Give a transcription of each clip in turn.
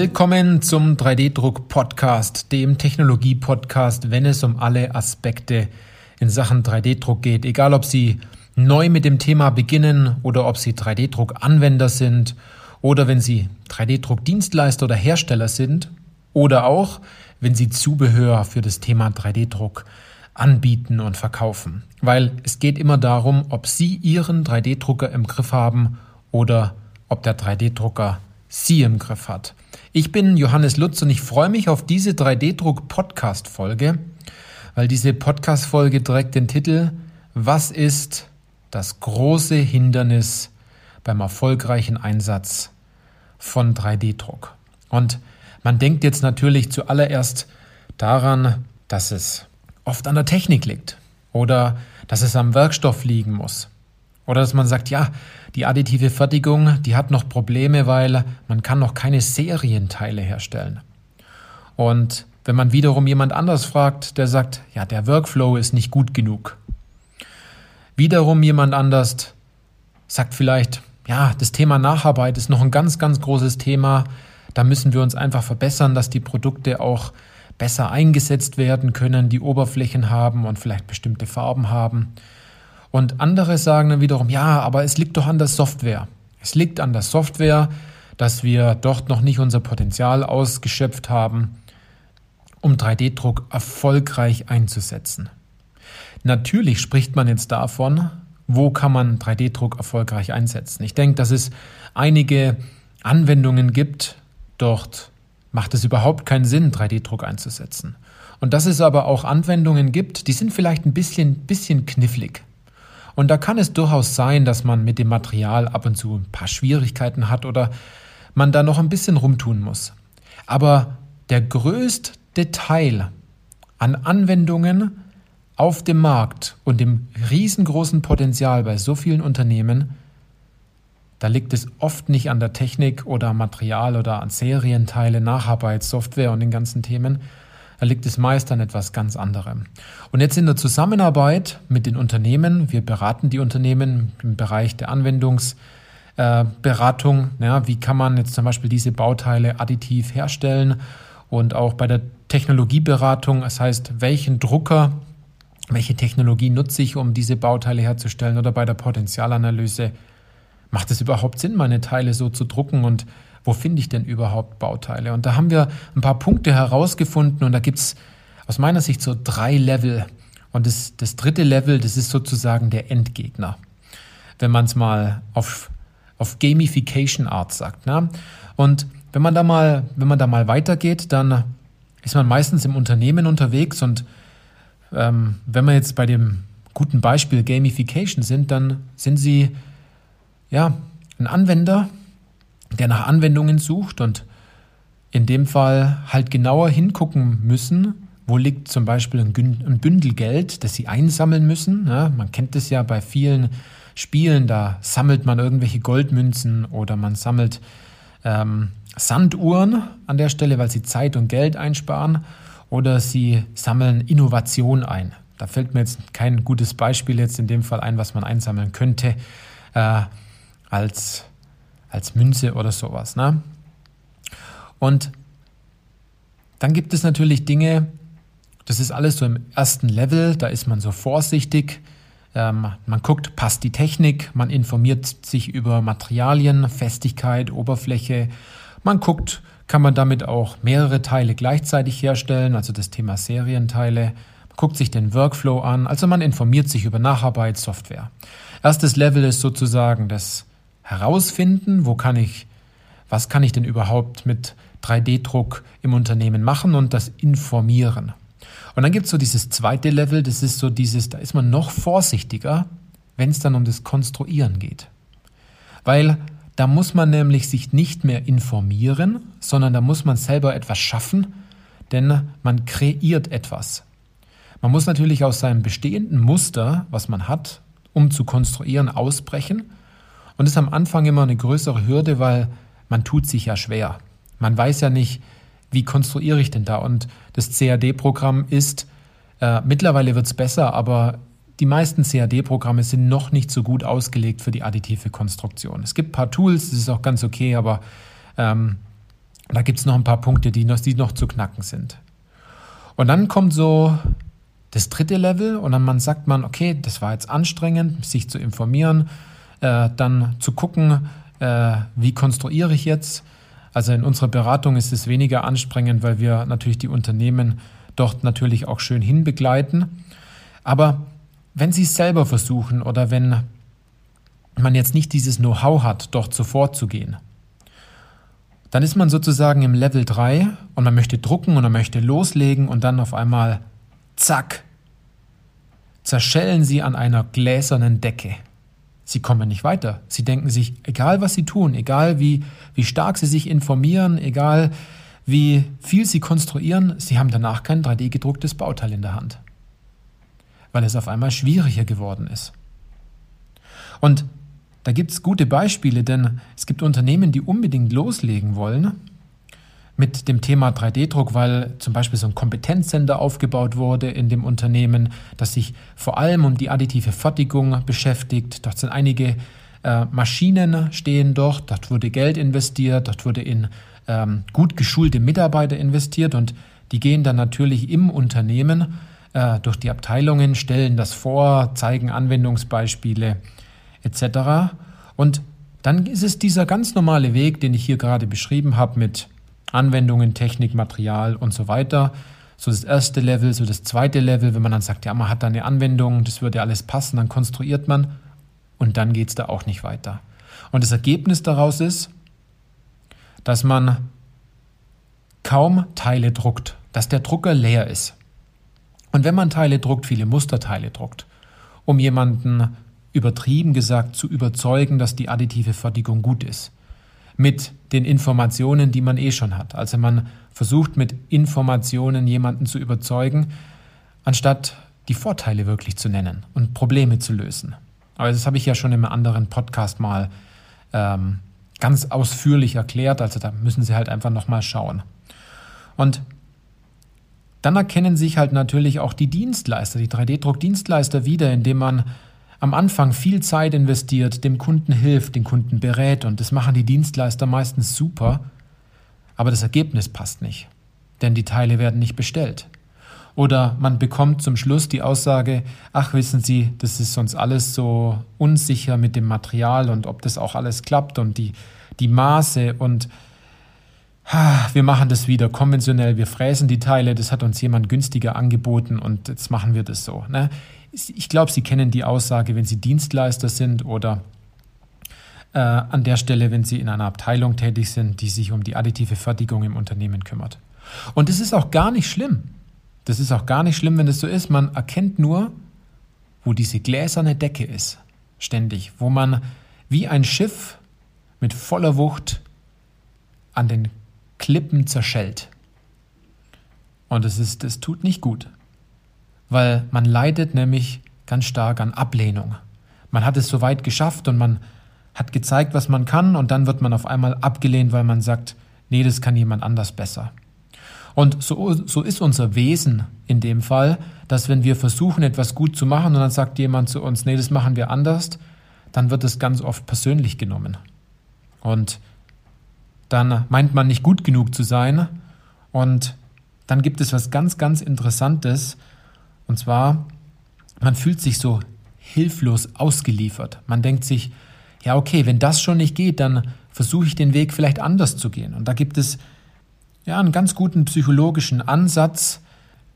Willkommen zum 3D-Druck-Podcast, dem Technologie-Podcast, wenn es um alle Aspekte in Sachen 3D-Druck geht. Egal, ob Sie neu mit dem Thema beginnen oder ob Sie 3D-Druck-Anwender sind oder wenn Sie 3D-Druck-Dienstleister oder Hersteller sind oder auch, wenn Sie Zubehör für das Thema 3D-Druck anbieten und verkaufen. Weil es geht immer darum, ob Sie Ihren 3D-Drucker im Griff haben oder ob der 3D-Drucker Sie im Griff hat. Ich bin Johannes Lutz und ich freue mich auf diese 3D-Druck-Podcast-Folge, weil diese Podcast-Folge trägt den Titel Was ist das große Hindernis beim erfolgreichen Einsatz von 3D-Druck? Und man denkt jetzt natürlich zuallererst daran, dass es oft an der Technik liegt oder dass es am Werkstoff liegen muss oder dass man sagt, ja, die additive Fertigung, die hat noch Probleme, weil man kann noch keine Serienteile herstellen. Und wenn man wiederum jemand anders fragt, der sagt, ja, der Workflow ist nicht gut genug. Wiederum jemand anders sagt vielleicht, ja, das Thema Nacharbeit ist noch ein ganz, ganz großes Thema. Da müssen wir uns einfach verbessern, dass die Produkte auch besser eingesetzt werden können, die Oberflächen haben und vielleicht bestimmte Farben haben. Und andere sagen dann wiederum, ja, aber es liegt doch an der Software. Es liegt an der Software, dass wir dort noch nicht unser Potenzial ausgeschöpft haben, um 3D-Druck erfolgreich einzusetzen. Natürlich spricht man jetzt davon, wo kann man 3D-Druck erfolgreich einsetzen. Ich denke, dass es einige Anwendungen gibt, dort macht es überhaupt keinen Sinn, 3D-Druck einzusetzen. Und dass es aber auch Anwendungen gibt, die sind vielleicht ein bisschen, bisschen knifflig. Und da kann es durchaus sein, dass man mit dem Material ab und zu ein paar Schwierigkeiten hat oder man da noch ein bisschen rumtun muss. Aber der größte Teil an Anwendungen auf dem Markt und dem riesengroßen Potenzial bei so vielen Unternehmen, da liegt es oft nicht an der Technik oder Material oder an Serienteile, Nacharbeit, Software und den ganzen Themen, da liegt es meist an etwas ganz anderem. Und jetzt in der Zusammenarbeit mit den Unternehmen, wir beraten die Unternehmen im Bereich der Anwendungsberatung, äh, ja, wie kann man jetzt zum Beispiel diese Bauteile additiv herstellen und auch bei der Technologieberatung, das heißt, welchen Drucker, welche Technologie nutze ich, um diese Bauteile herzustellen oder bei der Potenzialanalyse, macht es überhaupt Sinn, meine Teile so zu drucken und wo finde ich denn überhaupt Bauteile? Und da haben wir ein paar Punkte herausgefunden und da gibt es aus meiner Sicht so drei Level. Und das, das dritte Level, das ist sozusagen der Endgegner, wenn man es mal auf, auf Gamification Art sagt. Ne? Und wenn man da mal, wenn man da mal weitergeht, dann ist man meistens im Unternehmen unterwegs und ähm, wenn wir jetzt bei dem guten Beispiel Gamification sind, dann sind sie ja ein Anwender, der nach Anwendungen sucht und in dem Fall halt genauer hingucken müssen, wo liegt zum Beispiel ein Bündel Geld, das sie einsammeln müssen. Ja, man kennt es ja bei vielen Spielen, da sammelt man irgendwelche Goldmünzen oder man sammelt ähm, Sanduhren an der Stelle, weil sie Zeit und Geld einsparen oder sie sammeln Innovation ein. Da fällt mir jetzt kein gutes Beispiel jetzt in dem Fall ein, was man einsammeln könnte äh, als als Münze oder sowas. Ne? Und dann gibt es natürlich Dinge, das ist alles so im ersten Level, da ist man so vorsichtig. Ähm, man guckt, passt die Technik, man informiert sich über Materialien, Festigkeit, Oberfläche. Man guckt, kann man damit auch mehrere Teile gleichzeitig herstellen, also das Thema Serienteile. Man guckt sich den Workflow an, also man informiert sich über Nacharbeit, Software. Erstes Level ist sozusagen das herausfinden, wo kann ich, was kann ich denn überhaupt mit 3D-Druck im Unternehmen machen und das informieren. Und dann gibt es so dieses zweite Level, das ist so dieses, da ist man noch vorsichtiger, wenn es dann um das Konstruieren geht. Weil da muss man nämlich sich nicht mehr informieren, sondern da muss man selber etwas schaffen, denn man kreiert etwas. Man muss natürlich aus seinem bestehenden Muster, was man hat, um zu konstruieren, ausbrechen und das ist am Anfang immer eine größere Hürde, weil man tut sich ja schwer. Man weiß ja nicht, wie konstruiere ich denn da? Und das CAD-Programm ist, äh, mittlerweile wird es besser, aber die meisten CAD-Programme sind noch nicht so gut ausgelegt für die additive Konstruktion. Es gibt ein paar Tools, das ist auch ganz okay, aber ähm, Da gibt es noch ein paar Punkte, die noch, die noch zu knacken sind. Und dann kommt so das dritte Level und dann man sagt man, okay, das war jetzt anstrengend, sich zu informieren, äh, dann zu gucken, äh, wie konstruiere ich jetzt. Also in unserer Beratung ist es weniger anstrengend, weil wir natürlich die Unternehmen dort natürlich auch schön hinbegleiten. Aber wenn Sie es selber versuchen oder wenn man jetzt nicht dieses Know-how hat, dort so vorzugehen, dann ist man sozusagen im Level 3 und man möchte drucken und man möchte loslegen und dann auf einmal, zack, zerschellen Sie an einer gläsernen Decke. Sie kommen nicht weiter. Sie denken sich, egal was Sie tun, egal wie, wie stark Sie sich informieren, egal wie viel Sie konstruieren, Sie haben danach kein 3D-gedrucktes Bauteil in der Hand. Weil es auf einmal schwieriger geworden ist. Und da gibt es gute Beispiele, denn es gibt Unternehmen, die unbedingt loslegen wollen mit dem Thema 3D-Druck, weil zum Beispiel so ein Kompetenzcenter aufgebaut wurde in dem Unternehmen, das sich vor allem um die additive Fertigung beschäftigt. Dort sind einige äh, Maschinen stehen dort, dort wurde Geld investiert, dort wurde in ähm, gut geschulte Mitarbeiter investiert und die gehen dann natürlich im Unternehmen äh, durch die Abteilungen, stellen das vor, zeigen Anwendungsbeispiele etc. Und dann ist es dieser ganz normale Weg, den ich hier gerade beschrieben habe mit Anwendungen, Technik, Material und so weiter. So das erste Level, so das zweite Level, wenn man dann sagt, ja, man hat da eine Anwendung, das würde alles passen, dann konstruiert man und dann geht es da auch nicht weiter. Und das Ergebnis daraus ist, dass man kaum Teile druckt, dass der Drucker leer ist. Und wenn man Teile druckt, viele Musterteile druckt, um jemanden übertrieben gesagt zu überzeugen, dass die additive Fertigung gut ist. Mit den Informationen, die man eh schon hat. Also man versucht mit Informationen jemanden zu überzeugen, anstatt die Vorteile wirklich zu nennen und Probleme zu lösen. Aber das habe ich ja schon im anderen Podcast mal ähm, ganz ausführlich erklärt. Also da müssen Sie halt einfach nochmal schauen. Und dann erkennen sich halt natürlich auch die Dienstleister, die 3D-Druck-Dienstleister wieder, indem man am Anfang viel Zeit investiert, dem Kunden hilft, den Kunden berät und das machen die Dienstleister meistens super, aber das Ergebnis passt nicht, denn die Teile werden nicht bestellt. Oder man bekommt zum Schluss die Aussage, ach wissen Sie, das ist uns alles so unsicher mit dem Material und ob das auch alles klappt und die, die Maße und wir machen das wieder konventionell, wir fräsen die Teile, das hat uns jemand günstiger angeboten und jetzt machen wir das so. Ne? Ich glaube, Sie kennen die Aussage, wenn Sie Dienstleister sind oder äh, an der Stelle, wenn Sie in einer Abteilung tätig sind, die sich um die additive Fertigung im Unternehmen kümmert. Und das ist auch gar nicht schlimm. Das ist auch gar nicht schlimm, wenn es so ist. Man erkennt nur, wo diese gläserne Decke ist, ständig, wo man wie ein Schiff mit voller Wucht an den Klippen zerschellt. Und es ist, das tut nicht gut weil man leidet nämlich ganz stark an Ablehnung. Man hat es so weit geschafft und man hat gezeigt, was man kann und dann wird man auf einmal abgelehnt, weil man sagt, nee, das kann jemand anders besser. Und so, so ist unser Wesen in dem Fall, dass wenn wir versuchen, etwas gut zu machen und dann sagt jemand zu uns, nee, das machen wir anders, dann wird es ganz oft persönlich genommen. Und dann meint man nicht gut genug zu sein und dann gibt es was ganz, ganz Interessantes, und zwar, man fühlt sich so hilflos ausgeliefert. Man denkt sich, ja, okay, wenn das schon nicht geht, dann versuche ich den Weg vielleicht anders zu gehen. Und da gibt es ja einen ganz guten psychologischen Ansatz,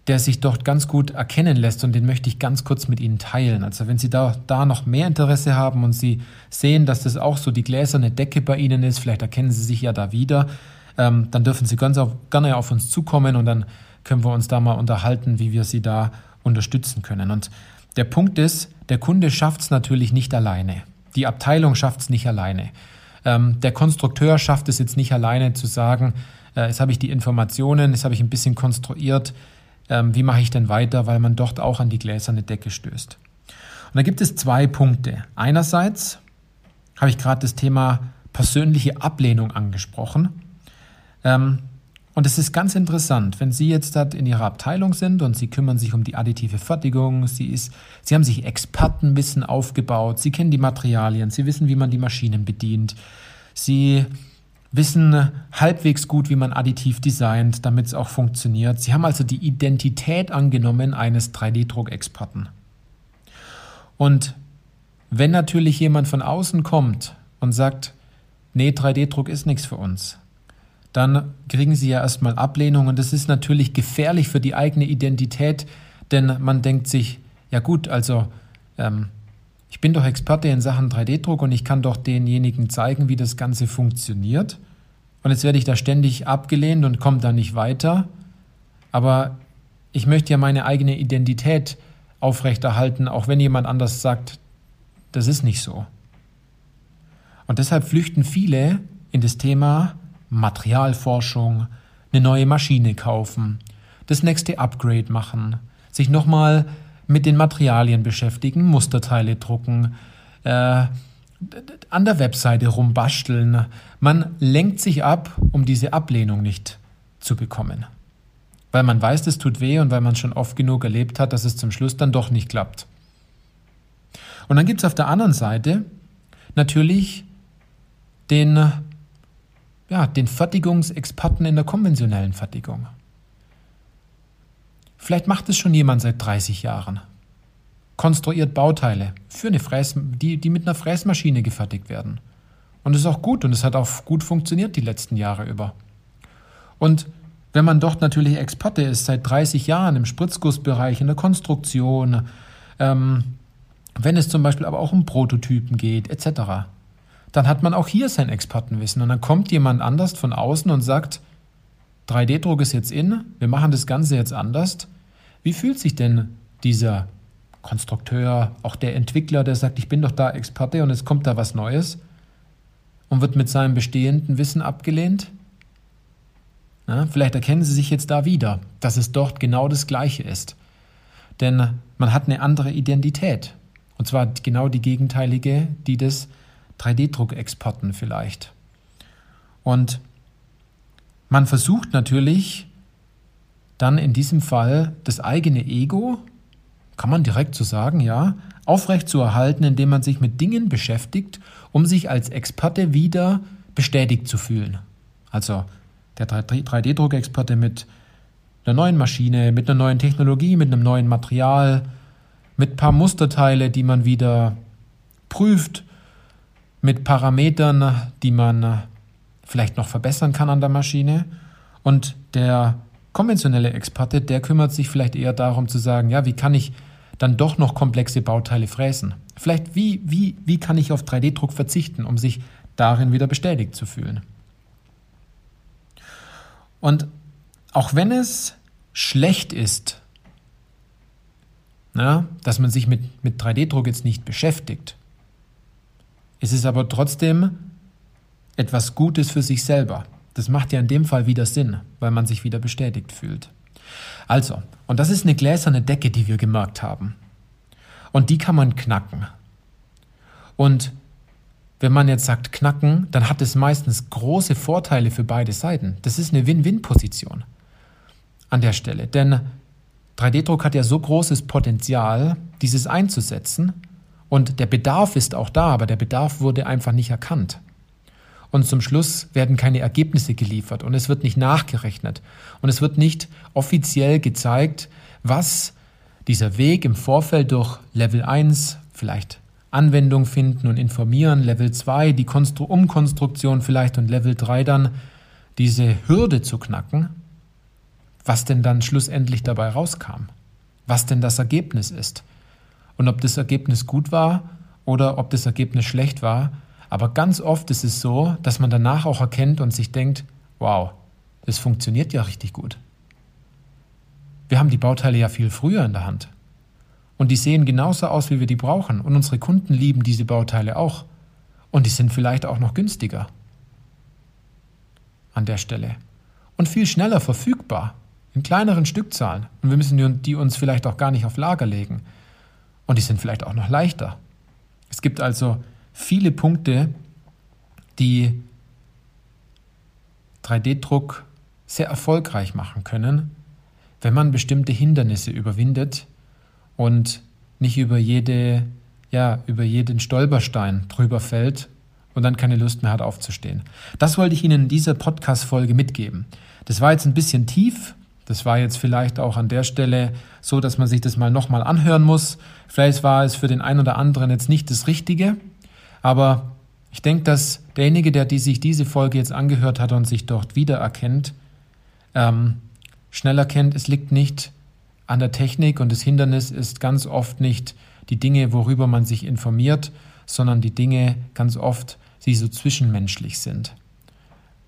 der sich dort ganz gut erkennen lässt und den möchte ich ganz kurz mit Ihnen teilen. Also wenn Sie da, da noch mehr Interesse haben und Sie sehen, dass das auch so die gläserne Decke bei Ihnen ist, vielleicht erkennen Sie sich ja da wieder, ähm, dann dürfen Sie ganz auf, gerne auf uns zukommen und dann können wir uns da mal unterhalten, wie wir Sie da unterstützen können. Und der Punkt ist, der Kunde schafft es natürlich nicht alleine. Die Abteilung schafft es nicht alleine. Ähm, der Konstrukteur schafft es jetzt nicht alleine zu sagen, äh, jetzt habe ich die Informationen, jetzt habe ich ein bisschen konstruiert, ähm, wie mache ich denn weiter, weil man dort auch an die gläserne Decke stößt. Und da gibt es zwei Punkte. Einerseits habe ich gerade das Thema persönliche Ablehnung angesprochen. Ähm, und es ist ganz interessant, wenn Sie jetzt dort in Ihrer Abteilung sind und Sie kümmern sich um die additive Fertigung, Sie, ist, Sie haben sich Expertenwissen aufgebaut, Sie kennen die Materialien, Sie wissen, wie man die Maschinen bedient, Sie wissen halbwegs gut, wie man additiv designt, damit es auch funktioniert. Sie haben also die Identität angenommen eines 3D-Druckexperten. Und wenn natürlich jemand von außen kommt und sagt, nee, 3D-Druck ist nichts für uns, dann kriegen sie ja erstmal Ablehnung und das ist natürlich gefährlich für die eigene Identität, denn man denkt sich, ja gut, also ähm, ich bin doch Experte in Sachen 3D-Druck und ich kann doch denjenigen zeigen, wie das Ganze funktioniert. Und jetzt werde ich da ständig abgelehnt und komme da nicht weiter. Aber ich möchte ja meine eigene Identität aufrechterhalten, auch wenn jemand anders sagt, das ist nicht so. Und deshalb flüchten viele in das Thema Materialforschung, eine neue Maschine kaufen, das nächste Upgrade machen, sich nochmal mit den Materialien beschäftigen, Musterteile drucken, äh, an der Webseite rumbasteln. Man lenkt sich ab, um diese Ablehnung nicht zu bekommen. Weil man weiß, das tut weh und weil man schon oft genug erlebt hat, dass es zum Schluss dann doch nicht klappt. Und dann gibt es auf der anderen Seite natürlich den, ja, den Fertigungsexperten in der konventionellen Fertigung. Vielleicht macht es schon jemand seit 30 Jahren. Konstruiert Bauteile für eine Fräs, die, die mit einer Fräsmaschine gefertigt werden. Und es ist auch gut und es hat auch gut funktioniert die letzten Jahre über. Und wenn man dort natürlich Experte ist, seit 30 Jahren im Spritzgussbereich, in der Konstruktion, ähm, wenn es zum Beispiel aber auch um Prototypen geht, etc., dann hat man auch hier sein Expertenwissen. Und dann kommt jemand anders von außen und sagt, 3D-Druck ist jetzt in, wir machen das Ganze jetzt anders. Wie fühlt sich denn dieser Konstrukteur, auch der Entwickler, der sagt, ich bin doch da Experte und es kommt da was Neues und wird mit seinem bestehenden Wissen abgelehnt? Na, vielleicht erkennen Sie sich jetzt da wieder, dass es dort genau das Gleiche ist. Denn man hat eine andere Identität. Und zwar genau die gegenteilige, die des 3D-Druckexperten vielleicht. Und man versucht natürlich, dann in diesem Fall das eigene Ego, kann man direkt so sagen, ja, aufrecht zu erhalten, indem man sich mit Dingen beschäftigt, um sich als Experte wieder bestätigt zu fühlen. Also der 3D-Druckexperte mit einer neuen Maschine, mit einer neuen Technologie, mit einem neuen Material, mit ein paar Musterteile, die man wieder prüft, mit Parametern, die man vielleicht noch verbessern kann an der Maschine. Und der konventionelle Experte, der kümmert sich vielleicht eher darum zu sagen, ja, wie kann ich dann doch noch komplexe Bauteile fräsen? Vielleicht, wie, wie, wie kann ich auf 3D-Druck verzichten, um sich darin wieder bestätigt zu fühlen? Und auch wenn es schlecht ist, na, dass man sich mit, mit 3D-Druck jetzt nicht beschäftigt, ist es aber trotzdem etwas Gutes für sich selber. Das macht ja in dem Fall wieder Sinn, weil man sich wieder bestätigt fühlt. Also, und das ist eine gläserne Decke, die wir gemerkt haben. Und die kann man knacken. Und wenn man jetzt sagt knacken, dann hat es meistens große Vorteile für beide Seiten. Das ist eine Win-Win-Position an der Stelle. Denn 3D-Druck hat ja so großes Potenzial, dieses einzusetzen. Und der Bedarf ist auch da, aber der Bedarf wurde einfach nicht erkannt und zum Schluss werden keine Ergebnisse geliefert und es wird nicht nachgerechnet. Und es wird nicht offiziell gezeigt, was dieser Weg im Vorfeld durch Level 1 vielleicht Anwendung finden und informieren, Level 2 die Konstru Umkonstruktion vielleicht und Level 3 dann diese Hürde zu knacken, was denn dann schlussendlich dabei rauskam, was denn das Ergebnis ist. Und ob das Ergebnis gut war oder ob das Ergebnis schlecht war, aber ganz oft ist es so, dass man danach auch erkennt und sich denkt, wow, das funktioniert ja richtig gut. Wir haben die Bauteile ja viel früher in der Hand. Und die sehen genauso aus, wie wir die brauchen. Und unsere Kunden lieben diese Bauteile auch. Und die sind vielleicht auch noch günstiger. An der Stelle. Und viel schneller verfügbar. In kleineren Stückzahlen. Und wir müssen die uns vielleicht auch gar nicht auf Lager legen. Und die sind vielleicht auch noch leichter. Es gibt also viele Punkte, die 3D-Druck sehr erfolgreich machen können, wenn man bestimmte Hindernisse überwindet und nicht über jede ja, über jeden Stolperstein drüber fällt und dann keine Lust mehr hat aufzustehen. Das wollte ich Ihnen in dieser Podcast-Folge mitgeben. Das war jetzt ein bisschen tief. Das war jetzt vielleicht auch an der Stelle so, dass man sich das mal nochmal anhören muss. Vielleicht war es für den einen oder anderen jetzt nicht das Richtige. Aber ich denke, dass derjenige, der die sich diese Folge jetzt angehört hat und sich dort wiedererkennt, ähm, schnell erkennt, es liegt nicht an der Technik und das Hindernis ist ganz oft nicht die Dinge, worüber man sich informiert, sondern die Dinge ganz oft, die so zwischenmenschlich sind,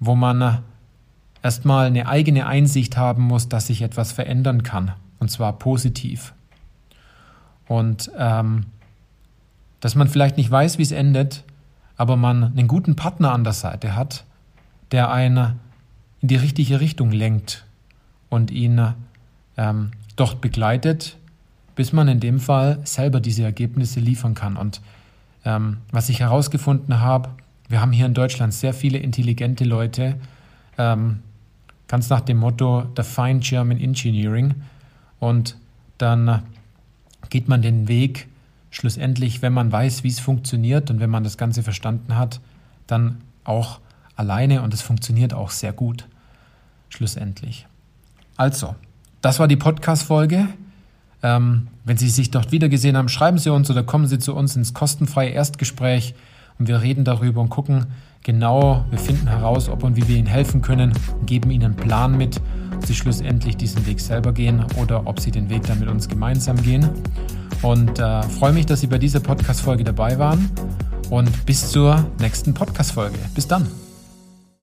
wo man erstmal eine eigene Einsicht haben muss, dass sich etwas verändern kann, und zwar positiv. Und ähm, dass man vielleicht nicht weiß, wie es endet, aber man einen guten Partner an der Seite hat, der einen in die richtige Richtung lenkt und ihn ähm, dort begleitet, bis man in dem Fall selber diese Ergebnisse liefern kann. Und ähm, was ich herausgefunden habe, wir haben hier in Deutschland sehr viele intelligente Leute, ähm, ganz nach dem Motto The Fine German Engineering. Und dann geht man den Weg schlussendlich, wenn man weiß, wie es funktioniert und wenn man das Ganze verstanden hat, dann auch alleine und es funktioniert auch sehr gut schlussendlich. Also, das war die Podcast-Folge. Ähm, wenn Sie sich dort wiedergesehen haben, schreiben Sie uns oder kommen Sie zu uns ins kostenfreie Erstgespräch und wir reden darüber und gucken genau, wir finden heraus, ob und wie wir Ihnen helfen können geben Ihnen einen Plan mit, ob Sie schlussendlich diesen Weg selber gehen oder ob Sie den Weg dann mit uns gemeinsam gehen. Und äh, freue mich, dass Sie bei dieser Podcast-Folge dabei waren und bis zur nächsten Podcast-Folge. Bis dann.